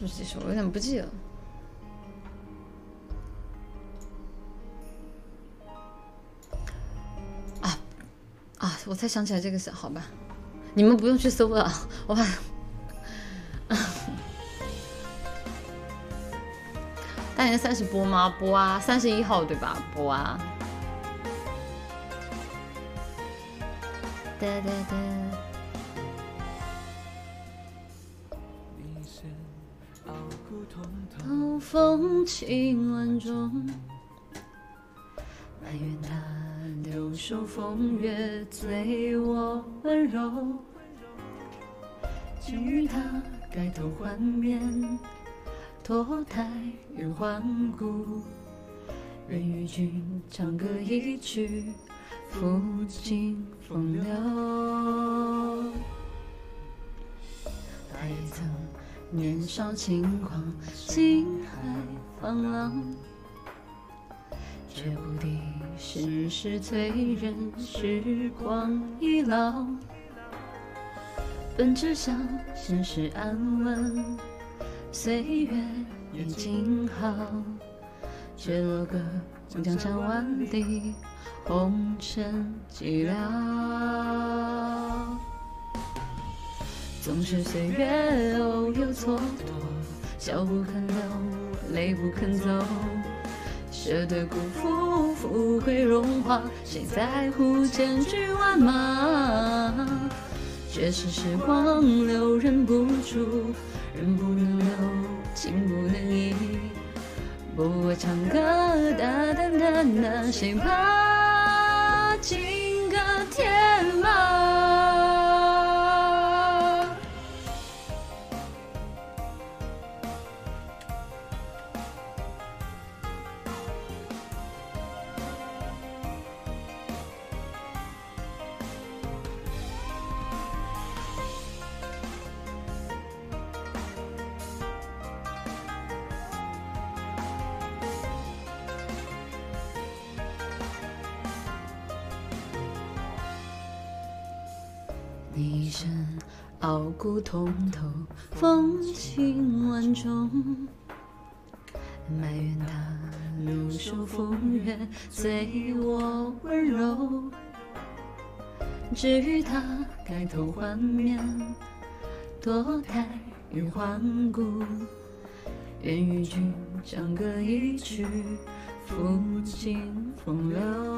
不是这首？我有点不记得。啊啊！我才想起来这个是好吧？你们不用去搜了，我怕。大年三十播吗？播啊！三十一号对吧？播啊！哒哒哒。风情万种，埋怨他留守风月，醉我温柔。给予他改头换面，脱胎与换骨。愿与君长歌一曲，抚尽风流。年少轻狂，心海放浪，却不敌世事催人，时光易老。本只想现实安稳，岁月也静好，却落个江山万里，红尘寂寥。总是岁月偶有蹉跎，笑不肯流，泪不肯走，舍得辜负富贵荣华，谁在乎千军万马？却是时光留人不住，人不能留，情不能移，不过唱歌哒哒哒哒，谁怕？一身傲骨通透，风情万种。埋怨他留守风月，醉我温柔。至于他改头换面，脱胎与换骨。愿与君长歌一曲，抚尽风流。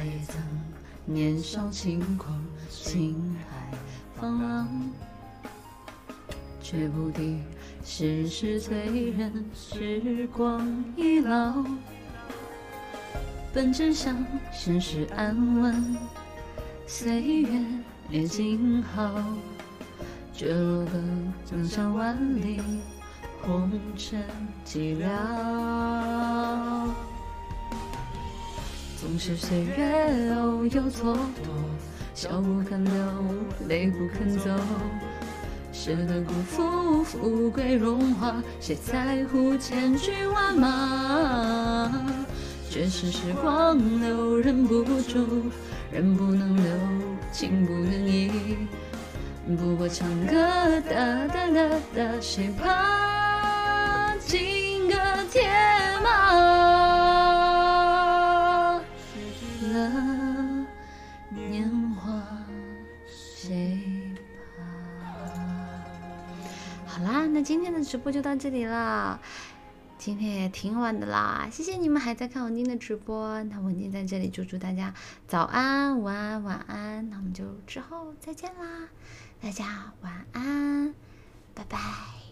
他也曾年少轻狂，心海放浪，却不敌世事催人，时光易老。本只想现实安稳，岁月也静好，却落个江山万里，红尘寂寥。总是岁月偶有蹉跎，笑不肯流，泪不肯走，舍得辜负富贵荣华，谁在乎千军万马？却是时光留，忍不住，人不能留，情不能移，不过唱歌哒哒哒哒，谁怕？今天的直播就到这里了，今天也挺晚的啦，谢谢你们还在看文静的直播，那文静在这里祝祝大家早安、午安、晚安，那我们就之后再见啦，大家晚安，拜拜。